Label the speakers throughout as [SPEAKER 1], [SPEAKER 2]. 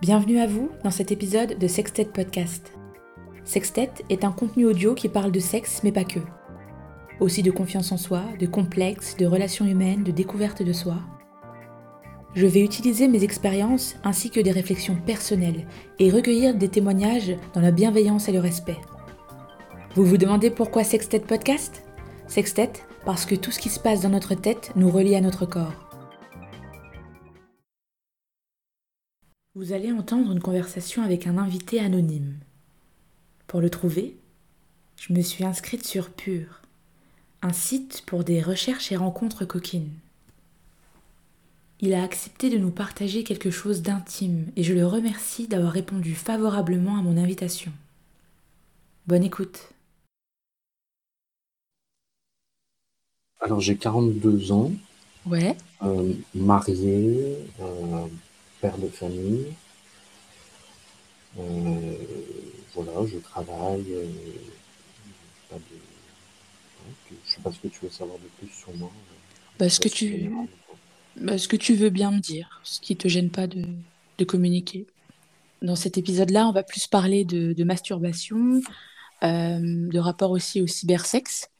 [SPEAKER 1] Bienvenue à vous dans cet épisode de Sextet Podcast. Sextet est un contenu audio qui parle de sexe mais pas que. Aussi de confiance en soi, de complexes, de relations humaines, de découverte de soi. Je vais utiliser mes expériences ainsi que des réflexions personnelles et recueillir des témoignages dans la bienveillance et le respect. Vous vous demandez pourquoi Sextet Podcast? Sextet parce que tout ce qui se passe dans notre tête nous relie à notre corps. Vous allez entendre une conversation avec un invité anonyme. Pour le trouver, je me suis inscrite sur Pure, un site pour des recherches et rencontres coquines. Il a accepté de nous partager quelque chose d'intime et je le remercie d'avoir répondu favorablement à mon invitation. Bonne écoute.
[SPEAKER 2] Alors j'ai 42 ans,
[SPEAKER 1] Ouais.
[SPEAKER 2] euh, marié, euh, père de famille. Euh, voilà, je travaille. euh, pas de- ouais, tu- je sais pas ce que tu veux savoir de plus sur moi.
[SPEAKER 1] Bah, ce que tu, bah, ce que tu veux bien me dire, ce qui te gêne pas de, de communiquer. Dans cet épisode-là, on va plus parler de, de masturbation, euh, de rapport aussi au cybersexe.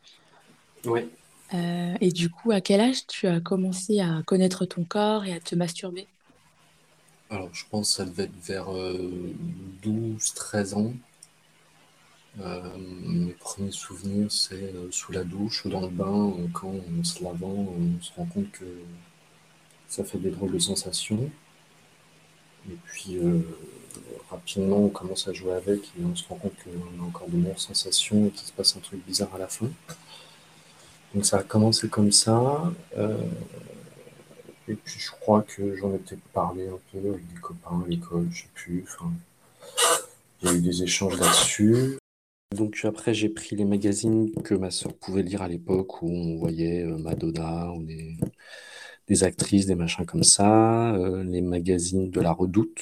[SPEAKER 1] Euh, et du coup, à quel âge tu as commencé à connaître ton corps et à te masturber?
[SPEAKER 2] Alors je pense que ça devait être vers 12-13 ans. Euh, mes premiers souvenirs, c'est euh, sous la douche ou dans le bain, euh, quand en se lavant, on se rend compte que ça fait des drôles de sensations. Et puis euh, rapidement, on commence à jouer avec et on se rend compte qu'on a encore de meilleures sensations et qu'il se passe un truc bizarre à la fin. Donc ça a commencé comme ça. Et puis je crois que j'en ai peut-être parlé un peu avec des copains à l'école, je sais plus. Il y a eu des échanges là-dessus. Donc après, j'ai pris les magazines que ma sœur pouvait lire à l'époque où on voyait euh, Madonna ou des, actrices, des machins comme ça, euh, les magazines de la Redoute.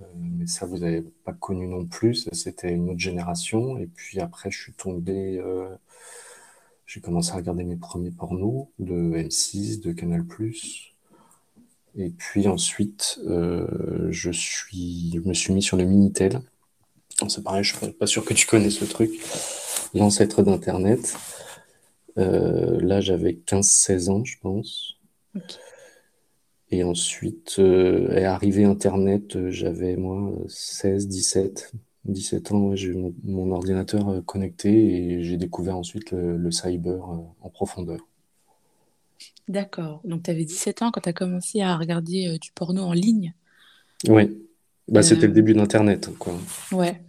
[SPEAKER 2] Euh, mais ça, vous n'avez pas connu non plus, c'était une autre génération. Et puis après, je suis tombé, j'ai commencé à regarder mes premiers pornos de M6, de Canal+. Et puis ensuite, euh, je suis, je me suis mis sur le Minitel. C'est pareil, je suis pas sûr que tu connais ce truc. L'ancêtre d'Internet. Euh, là, j'avais 15-16 ans, je pense. Et ensuite euh, est arrivé Internet, j'avais moi 16, 17, 17 ans, ouais, j'ai eu mon, ordinateur euh, connecté et j'ai découvert ensuite le, le cyber euh, en profondeur.
[SPEAKER 1] D'accord. Donc, tu avais 17 ans quand tu as commencé à regarder euh, du porno en ligne?
[SPEAKER 2] Oui, bah, c'était le début d'Internet, quoi.
[SPEAKER 1] ouais.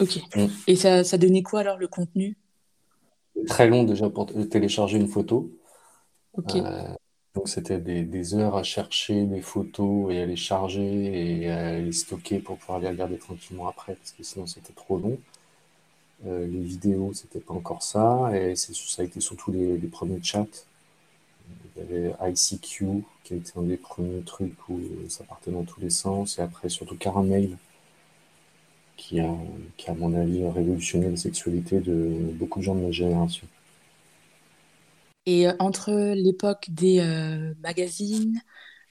[SPEAKER 1] Ok.
[SPEAKER 2] Mm.
[SPEAKER 1] Et ça, ça donnait quoi alors le contenu?
[SPEAKER 2] Très long déjà pour télécharger une photo.
[SPEAKER 1] Ok.
[SPEAKER 2] Euh, donc c'était des, heures à chercher des photos et à les charger et à les stocker pour pouvoir les regarder tranquillement après parce que sinon c'était trop long. Euh, les vidéos, c'était pas encore ça et ça a été surtout les, les premiers chats. Il y avait ICQ qui a été un des premiers trucs où ça partait dans tous les sens et après surtout Caramel qui a, qui a à mon avis révolutionné la sexualité de beaucoup de gens de ma génération.
[SPEAKER 1] Et euh, entre l'époque des euh, magazines,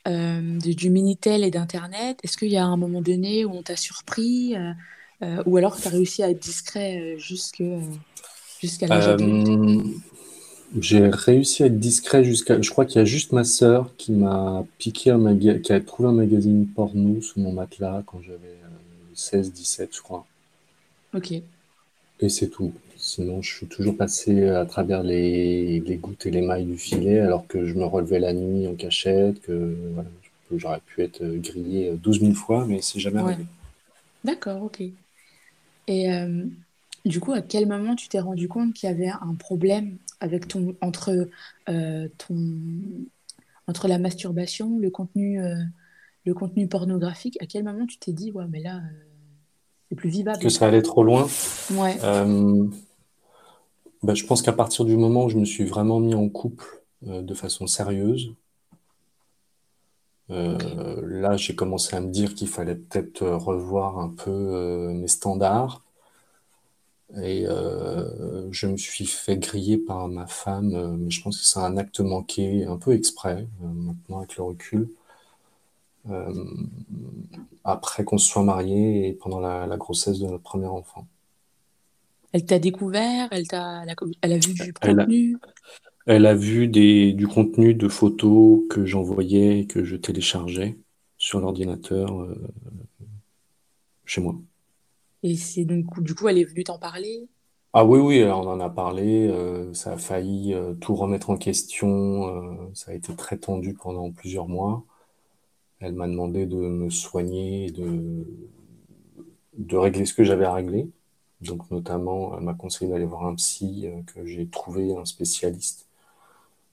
[SPEAKER 1] euh, de- du Minitel et d'Internet, est-ce qu'il y a un moment donné où on t'a surpris euh, ou alors tu as réussi à être discret jusque, jusqu'à l'âge adulte?
[SPEAKER 2] J'ai réussi à être discret jusqu'à. Je crois qu'il y a juste ma sœur qui m'a piqué un maga... qui a trouvé un magazine porno sous mon matelas quand j'avais euh, 16-17, je crois.
[SPEAKER 1] Ok.
[SPEAKER 2] Et c'est tout. Sinon, je suis toujours passé à travers les... les gouttes et les mailles du filet alors que je me relevais la nuit en cachette, que voilà, que j'aurais pu être grillé 12 000 fois, mais c'est jamais
[SPEAKER 1] Ouais.
[SPEAKER 2] arrivé.
[SPEAKER 1] D'accord, ok. Et euh, du coup, à quel moment tu t'es rendu compte qu'il y avait un problème avec ton, entre, euh, ton, entre la masturbation, le contenu, euh, le contenu pornographique? À quel moment tu t'es dit, ouais, mais là, c'est plus
[SPEAKER 2] Que
[SPEAKER 1] vivable?
[SPEAKER 2] ça allait trop loin?
[SPEAKER 1] Ouais,
[SPEAKER 2] bah, je pense qu'à partir du moment où je me suis vraiment mis en couple euh, de façon sérieuse, euh, là j'ai commencé à me dire qu'il fallait peut-être euh, revoir un peu euh, mes standards. Et je me suis fait griller par ma femme, mais je pense que c'est un acte manqué, un peu exprès, maintenant avec le recul. Après qu'on se soit marié et pendant la, grossesse de notre premier enfant.
[SPEAKER 1] Elle t'a découvert Elle, t'a, elle, a, vu du contenu?
[SPEAKER 2] Elle a vu des, du contenu de photos que j'envoyais et que je téléchargeais sur l'ordinateur euh, chez moi.
[SPEAKER 1] Et c'est donc, du coup, elle est venue t'en parler?
[SPEAKER 2] Ah oui, oui, on en a parlé. Euh, ça a failli euh, tout remettre en question. ça a été très tendu pendant plusieurs mois. Elle m'a demandé de me soigner, de, de régler ce que j'avais à régler. Donc, notamment, elle m'a conseillé d'aller voir un psy, que j'ai trouvé un spécialiste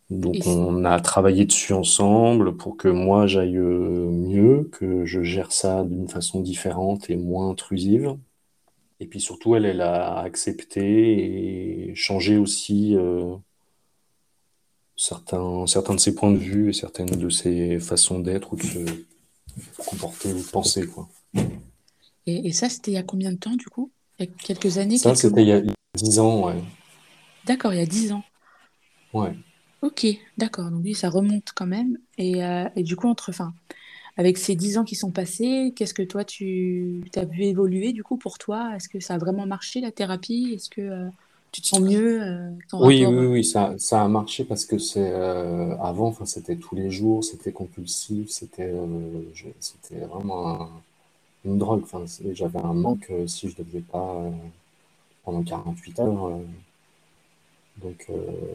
[SPEAKER 2] donc on a travaillé dessus ensemble pour que moi j'aille euh, mieux, que je gère ça d'une façon différente et moins intrusive. Et puis surtout, elle, elle a accepté et changé aussi euh, certains, certains de ses points de vue et certaines de ses façons d'être ou de se comporter ou de penser. Quoi.
[SPEAKER 1] Et, ça, c'était il y a combien de temps du coup? Il y a quelques années
[SPEAKER 2] Ça, c'était il y a dix ans, ouais.
[SPEAKER 1] D'accord, il y a dix ans.
[SPEAKER 2] Ouais.
[SPEAKER 1] Ok, d'accord. Donc oui, ça remonte quand même. Et, euh, et du coup, entre, avec ces dix ans qui sont passés, qu'est-ce que toi, tu as vu évoluer du coup pour toi? Est-ce que ça a vraiment marché la thérapie? Est-ce que euh, tu te sens mieux euh,
[SPEAKER 2] Oui, oui, oui, ça, ça a marché parce que c'est avant, c'était tous les jours, c'était compulsif, c'était c'était vraiment une drogue. Enfin, j'avais un manque si je ne le faisais pas pendant 48 heures. Donc, euh,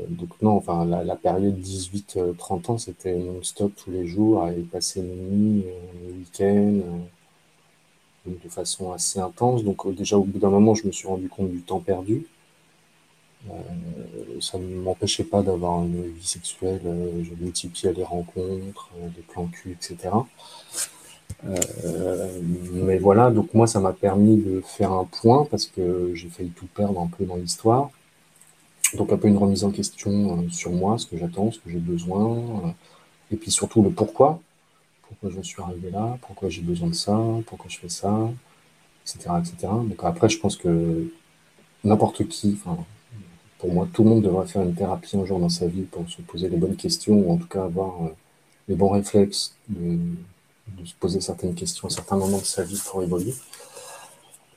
[SPEAKER 2] donc non, enfin, la, période 18-30 ans, c'était non-stop tous les jours, y passer les nuits, euh, les week-ends, euh, de façon assez intense. Donc déjà, au bout d'un moment, je me suis rendu compte du temps perdu. ça ne m'empêchait pas d'avoir une vie sexuelle, je multipliais les rencontres, les plans cul, etc. mais voilà, donc moi, ça m'a permis de faire un point parce que j'ai failli tout perdre un peu dans l'histoire. Donc un peu une remise en question euh, sur moi, ce que j'attends, ce que j'ai besoin, euh, et puis surtout le pourquoi. Pourquoi je suis arrivé là, pourquoi j'ai besoin de ça, pourquoi je fais ça, etc. etc. Donc après, je pense que n'importe qui, pour moi, tout le monde devrait faire une thérapie un jour dans sa vie pour se poser les bonnes questions, ou en tout cas avoir euh, les bons réflexes de, de se poser certaines questions à certains moments de sa vie pour évoluer.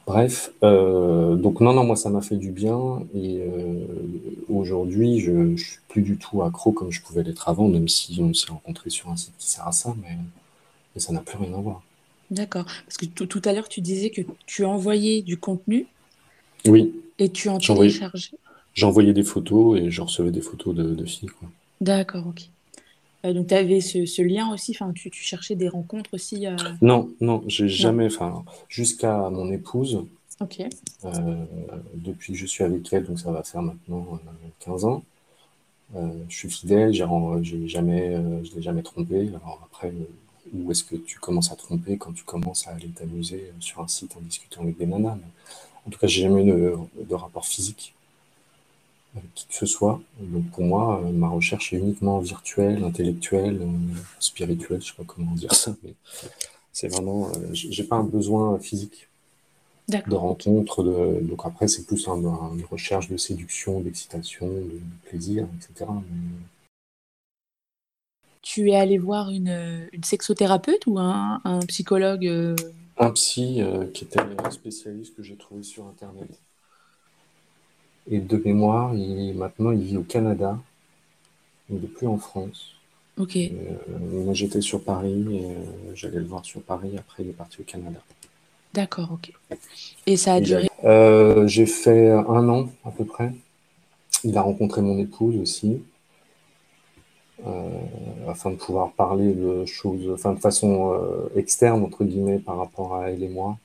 [SPEAKER 2] Bref, euh, donc non, non, moi ça m'a fait du bien et euh, aujourd'hui je, ne suis plus du tout accro comme je pouvais l'être avant, même si on s'est rencontré sur un site qui sert à ça, mais, ça n'a plus rien à voir.
[SPEAKER 1] D'accord. Parce que tout à l'heure tu disais que tu envoyais du contenu
[SPEAKER 2] Oui,
[SPEAKER 1] et tu en téléchargeais.
[SPEAKER 2] j'envoyais des photos et je recevais des photos de, filles, quoi.
[SPEAKER 1] D'accord, ok. Euh, donc tu avais ce, lien aussi, enfin tu, cherchais des rencontres aussi. Euh,
[SPEAKER 2] non, non, j'ai jamais, enfin jusqu'à mon épouse.
[SPEAKER 1] Ok.
[SPEAKER 2] Euh, depuis que je suis avec elle, donc ça va faire maintenant 15 ans. je suis fidèle, j'ai jamais, je l'ai jamais trompé. Alors après, où est-ce que tu commences à tromper quand tu commences à aller t'amuser sur un site en discutant avec des nanas? En tout cas, j'ai jamais eu de rapport physique qui que ce soit. Donc pour moi, euh, ma recherche est uniquement virtuelle, intellectuelle, euh, spirituelle, je sais pas comment dire ça, mais c'est vraiment, euh, j'ai pas un besoin physique de rencontre. De, donc après, c'est plus une recherche de séduction, d'excitation, de, plaisir, etc.
[SPEAKER 1] Tu es allé voir une, une sexothérapeute ou un, un psychologue
[SPEAKER 2] Un psy qui était un spécialiste que j'ai trouvé sur Internet. Et de mémoire, il, maintenant, il vit au Canada. Il n'est plus en France.
[SPEAKER 1] Ok.
[SPEAKER 2] Euh, moi, j'étais sur Paris et euh, j'allais le voir sur Paris. Après, il est parti au Canada.
[SPEAKER 1] D'accord, ok. Et ça a duré?
[SPEAKER 2] Euh, J'ai fait un an à peu près. Il a rencontré mon épouse aussi. afin de pouvoir parler de choses, enfin de façon externe entre guillemets par rapport à elle et moi.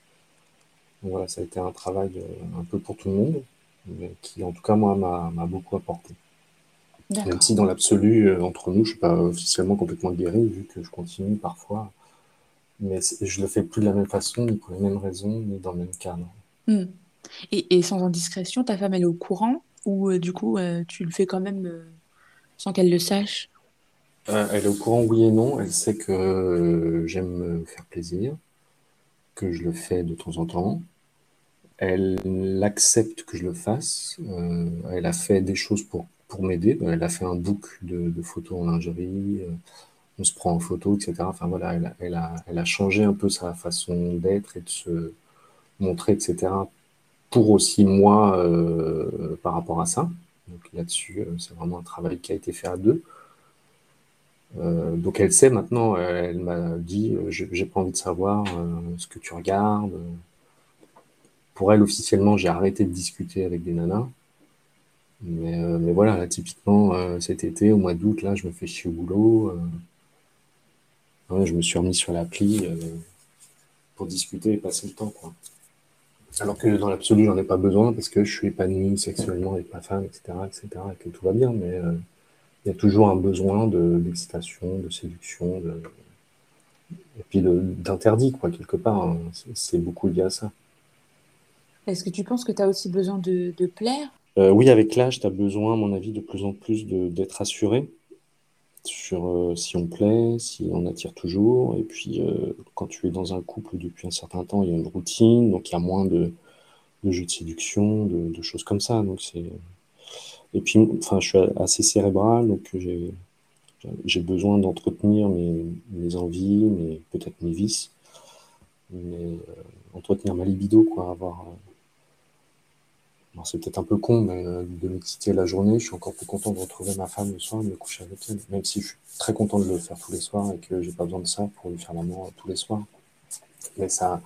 [SPEAKER 2] Donc voilà, ça a été un travail un peu pour tout le monde qui en tout cas moi m'a beaucoup apporté. Même si dans l'absolu, euh, entre nous, je ne suis pas officiellement complètement guéri, vu que je continue parfois. Mais je le fais plus de la même façon, ni pour les mêmes raisons, ni dans le même cadre.
[SPEAKER 1] Hmm. Et, sans indiscrétion, ta femme, elle est au courant? Ou euh, du coup, euh, tu le fais quand même sans qu'elle le sache?
[SPEAKER 2] Elle est au courant, oui et non. Elle sait que j'aime me faire plaisir, que je le fais de temps en temps. Elle accepte que je le fasse. Euh, elle a fait des choses pour, pour m'aider. Elle a fait un book de, photos en lingerie. Euh, on se prend en photo, etc. Enfin voilà, elle a, elle a, elle a changé un peu sa façon d'être et de se montrer, etc. Pour aussi moi euh, par rapport à ça. Donc là-dessus, euh, c'est vraiment un travail qui a été fait à deux. Euh, donc elle sait maintenant, elle, m'a dit, j'ai pas envie de savoir ce que tu regardes. Pour elle, officiellement, j'ai arrêté de discuter avec des nanas. Mais, mais voilà, là, typiquement, cet été, au mois d'août, là, je me fais chier au boulot je me suis remis sur l'appli euh, pour discuter et passer le temps. Quoi. Alors que dans l'absolu, j'en ai pas besoin parce que je suis épanoui sexuellement avec ma femme, etc., etc., et que tout va bien. Mais euh, il y a toujours un besoin d'excitation, de, séduction, et puis d'interdit, quoi, quelque part. Hein. C'est beaucoup lié à ça.
[SPEAKER 1] Est-ce que tu penses que tu as aussi besoin de, plaire?
[SPEAKER 2] Euh, Oui, avec l'âge, tu as besoin, à mon avis, de plus en plus d'être assuré sur euh, si on plaît, si on attire toujours. Et puis, euh, quand tu es dans un couple depuis un certain temps, il y a une routine, donc il y a moins de, de jeux de séduction, de, choses comme ça. Donc et puis, je suis assez cérébral, donc j'ai besoin d'entretenir mes, mes envies, mes peut-être mes vices, mais entretenir ma libido, quoi, avoir c'est peut-être un peu con, mais euh, de m'exciter la journée, je suis encore plus content de retrouver ma femme le soir et de me coucher avec elle. Même si je suis très content de le faire tous les soirs et que j'ai pas besoin de ça pour lui faire l'amour tous les soirs. Mais ça,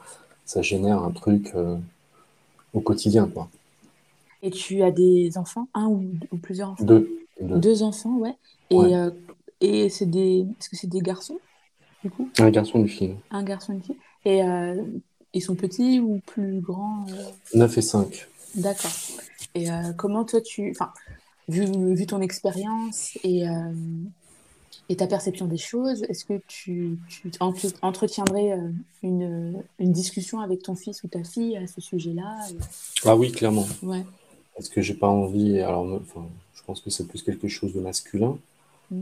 [SPEAKER 2] ça génère un truc euh, au quotidien, quoi.
[SPEAKER 1] Et tu as des enfants, un ou, plusieurs enfants?
[SPEAKER 2] Deux,
[SPEAKER 1] deux. enfants, ouais. Et, euh, et c'est des, est-ce que c'est des garçons, du coup?
[SPEAKER 2] Un garçon une fille.
[SPEAKER 1] Un garçon une fille. Et ils sont petits ou plus grands
[SPEAKER 2] 9 et 5.
[SPEAKER 1] D'accord. Et euh, comment toi tu, enfin, vu, vu ton expérience et, euh, et ta perception des choses, est-ce que tu, tu entretiendrais euh, une, une, discussion avec ton fils ou ta fille à ce sujet-là?
[SPEAKER 2] Ah oui, clairement.
[SPEAKER 1] Ouais.
[SPEAKER 2] Parce que j'ai pas envie. Alors, enfin, je pense que c'est plus quelque chose de masculin. Mm.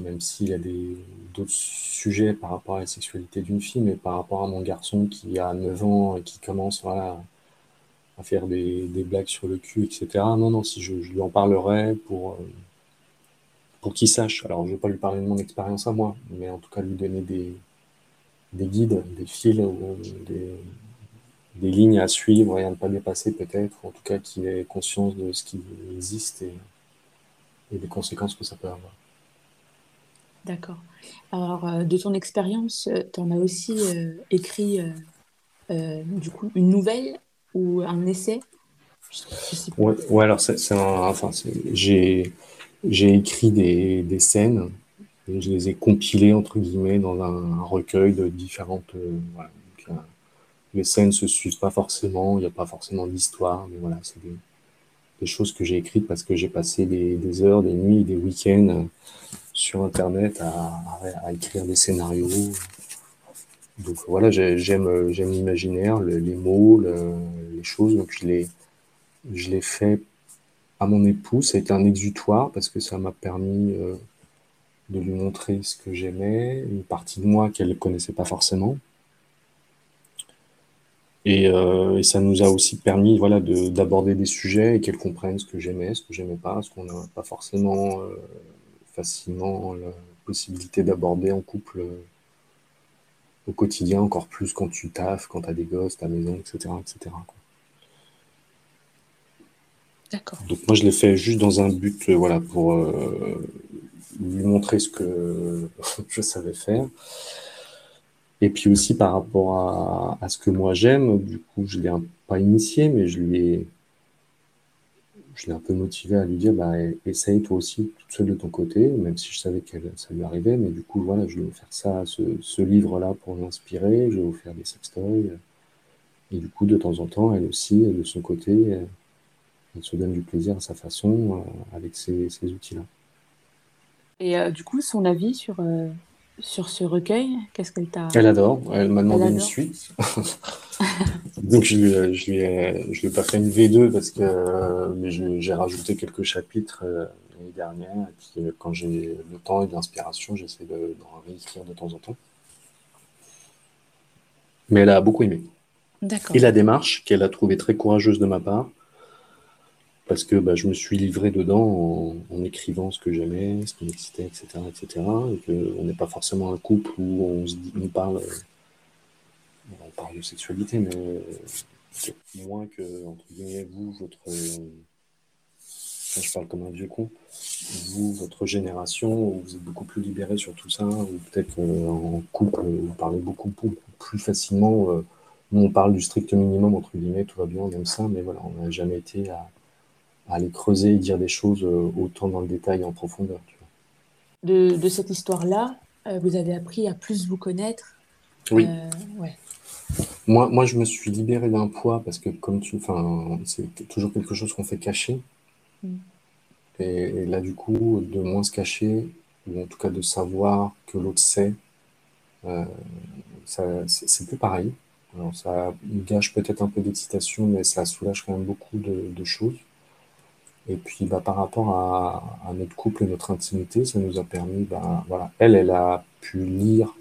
[SPEAKER 2] même s'il y a d'autres sujets par rapport à la sexualité d'une fille, mais par rapport à mon garçon qui a 9 ans et qui commence voilà, à faire des, blagues sur le cul, etc. Non, non, si je, lui en parlerai pour, euh, pour qu'il sache. Alors, je ne vais pas lui parler de mon expérience à moi, mais en tout cas lui donner des, des guides, des fils, des, des lignes à suivre et à ne pas dépasser peut-être, en tout cas qu'il ait conscience de ce qui existe et, et des conséquences que ça peut avoir.
[SPEAKER 1] D'accord. Alors, euh, de ton expérience, euh, tu en as aussi écrit du coup une nouvelle ou un essai?
[SPEAKER 2] Ouais, alors c'est enfin, j'ai écrit des, des, scènes je les ai compilées entre guillemets dans un, recueil de différentes. Euh, euh, les scènes se suivent pas forcément, il n'y a pas forcément d'histoire, mais voilà, c'est des, des, choses que j'ai écrites parce que j'ai passé des, des, heures, des nuits, des week-ends sur Internet à, à, écrire des scénarios. Donc voilà, j'aime j'aime l'imaginaire, les mots, les choses. Donc je l'ai je l'ai fait à mon épouse. Ça a été un exutoire parce que ça m'a permis euh, de lui montrer ce que j'aimais, une partie de moi qu'elle ne connaissait pas forcément. Et, euh, et, ça nous a aussi permis voilà, d'aborder des sujets et qu'elle comprenne ce que j'aimais, ce que j'aimais pas, ce qu'on n'a pas forcément euh, facilement la possibilité d'aborder en couple au quotidien, encore plus quand tu taffes, quand tu as des gosses, ta maison, etc. etc.
[SPEAKER 1] D'accord.
[SPEAKER 2] Donc moi je l'ai fait juste dans un but, euh, voilà, pour euh, lui montrer ce que je savais faire. Et puis aussi par rapport à, à ce que moi j'aime, du coup je l'ai pas initié, mais je lui ai je l'ai un peu motivé à lui dire bah, essaye toi aussi toute seule de ton côté, même si je savais que ça lui arrivait. Mais du coup, voilà, je vais faire ça, ce, ce livre-là pour l'inspirer. Je vais vous faire des sextoys. Et du coup, de temps en temps, elle aussi, de son côté, elle se donne du plaisir à sa façon euh, avec ces, ces outils-là.
[SPEAKER 1] Et euh, du coup, son avis sur, euh, sur ce recueil, qu'est-ce qu'elle t'a...
[SPEAKER 2] Elle adore, elle m'a demandé une suite. Donc je lui, je lui ai, je lui ai pas fait une V2 parce que mais j'ai rajouté quelques chapitres euh, l'année dernière. Et puis euh, quand j'ai le temps et de l'inspiration, j'essaie d'en réécrire de temps en temps. Mais elle a beaucoup aimé.
[SPEAKER 1] D'accord.
[SPEAKER 2] Et la démarche qu'elle a trouvée très courageuse de ma part, parce que bah, je me suis livré dedans en, écrivant ce que j'aimais, ce qui m'excitait, etc., etc., et qu'on n'est pas forcément un couple où on, se dit, on parle, on parle de sexualité, mais moins que, entre guillemets, vous, votre, je parle comme un vieux con, vous, votre génération, vous êtes beaucoup plus libéré sur tout ça, ou peut-être en couple, vous parlez beaucoup, plus facilement. Euh, nous, on parle du strict minimum, entre guillemets, tout va bien, on aime ça, mais voilà, on n'a jamais été à, aller creuser et dire des choses euh, autant dans le détail et en profondeur.
[SPEAKER 1] De, cette histoire-là, euh, vous avez appris à plus vous connaître.
[SPEAKER 2] Oui. Moi, moi, je me suis libéré d'un poids parce que, comme tu. Enfin, c'est toujours quelque chose qu'on fait cacher. Mm. Et, là, du coup, de moins se cacher, ou en tout cas de savoir que l'autre sait, euh, c'est plus pareil. Alors, ça gâche peut-être un peu d'excitation, mais ça soulage quand même beaucoup de, choses. Et puis, bah, par rapport à, notre couple et notre intimité, ça nous a permis, bah, voilà, elle, elle a pu lire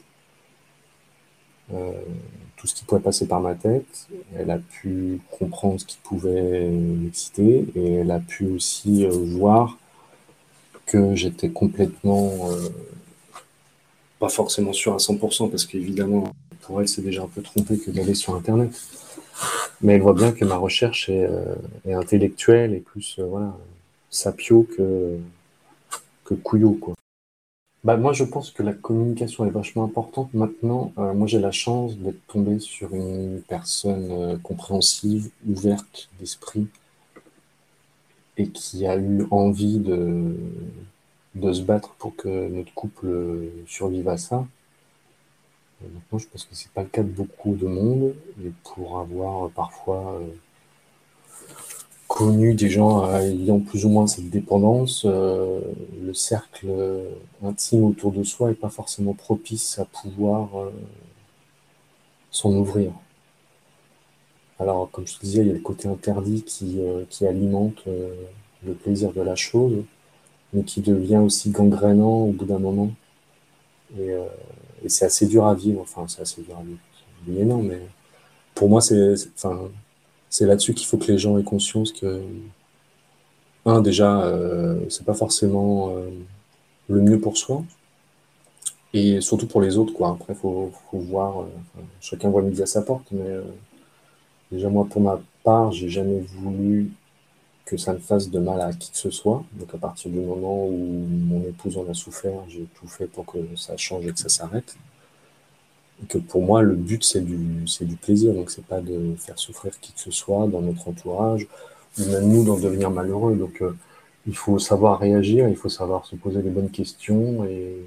[SPEAKER 2] tout ce qui pouvait passer par ma tête. Elle a pu comprendre ce qui pouvait m'exciter et elle a pu aussi euh, voir que j'étais complètement euh, pas forcément sûr à 100% parce qu'évidemment pour elle c'est déjà un peu trompé que d'aller sur internet mais elle voit bien que ma recherche est, euh, intellectuelle et plus voilà sapio que que couillot quoi bah, moi, je pense que la communication est vachement importante. Maintenant, euh, moi, j'ai la chance d'être tombé sur une personne euh, compréhensive, ouverte d'esprit et qui a eu envie de, de se battre pour que notre couple survive à ça. maintenant, je pense que c'est pas le cas de beaucoup de monde et pour avoir euh, parfois connu des gens ayant plus ou moins cette dépendance, euh, le cercle intime autour de soi n'est pas forcément propice à pouvoir euh, s'en ouvrir. Alors, comme je te disais, il y a le côté interdit qui, euh, qui alimente le plaisir de la chose, mais qui devient aussi gangrénant au bout d'un moment. Et, et c'est assez dur à vivre. Enfin, c'est assez dur à vivre. Mais non, mais pour moi, c'est. Enfin, c'est là-dessus qu'il faut que les gens aient conscience que, un, déjà, euh, c'est pas forcément euh, le mieux pour soi, et surtout pour les autres, quoi. Après, faut, faut voir, euh, chacun voit midi à sa porte, mais déjà, moi, pour ma part, j'ai jamais voulu que ça ne fasse de mal à qui que ce soit. Donc, à partir du moment où mon épouse en a souffert, j'ai tout fait pour que ça change et que ça s'arrête que pour moi, le but, c'est du, du plaisir. Donc, c'est pas de faire souffrir qui que ce soit dans notre entourage, ou même nous d'en devenir malheureux. Donc, euh, il faut savoir réagir, il faut savoir se poser les bonnes questions et,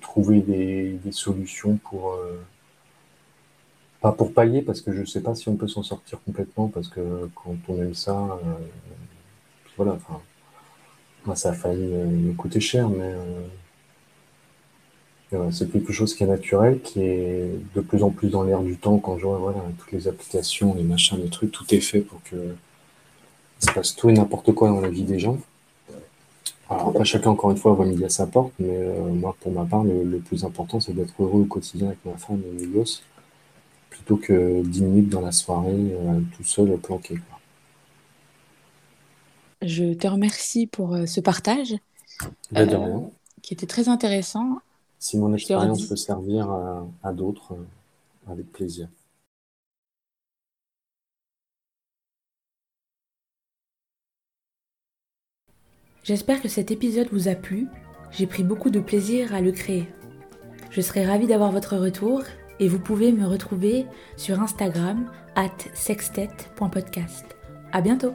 [SPEAKER 2] trouver des, solutions pour. Euh, pas pour pallier, parce que je sais pas si on peut s'en sortir complètement, parce que quand on aime ça, euh, voilà, enfin, moi, ça a failli me coûter cher, mais c'est quelque chose qui est naturel, qui est de plus en plus dans l'air du temps quand je vois voilà, toutes les applications, les machins, les trucs, tout est fait pour que se passe tout et n'importe quoi dans la vie des gens. Alors après, chacun, encore une fois, voit midi à sa porte, mais euh, moi, pour ma part, le, plus important, c'est d'être heureux au quotidien avec ma femme et mes gosses, plutôt que 10 minutes dans la soirée, euh, tout seul, planqué. Quoi.
[SPEAKER 1] Je te remercie pour euh, ce partage.
[SPEAKER 2] Bah,
[SPEAKER 1] qui était très intéressant
[SPEAKER 2] si mon expérience peut servir à, d'autres, euh, avec plaisir.
[SPEAKER 1] J'espère que cet épisode vous a plu. J'ai pris beaucoup de plaisir à le créer. Je serai ravie d'avoir votre retour et vous pouvez me retrouver sur Instagram at sextet.podcast. À bientôt!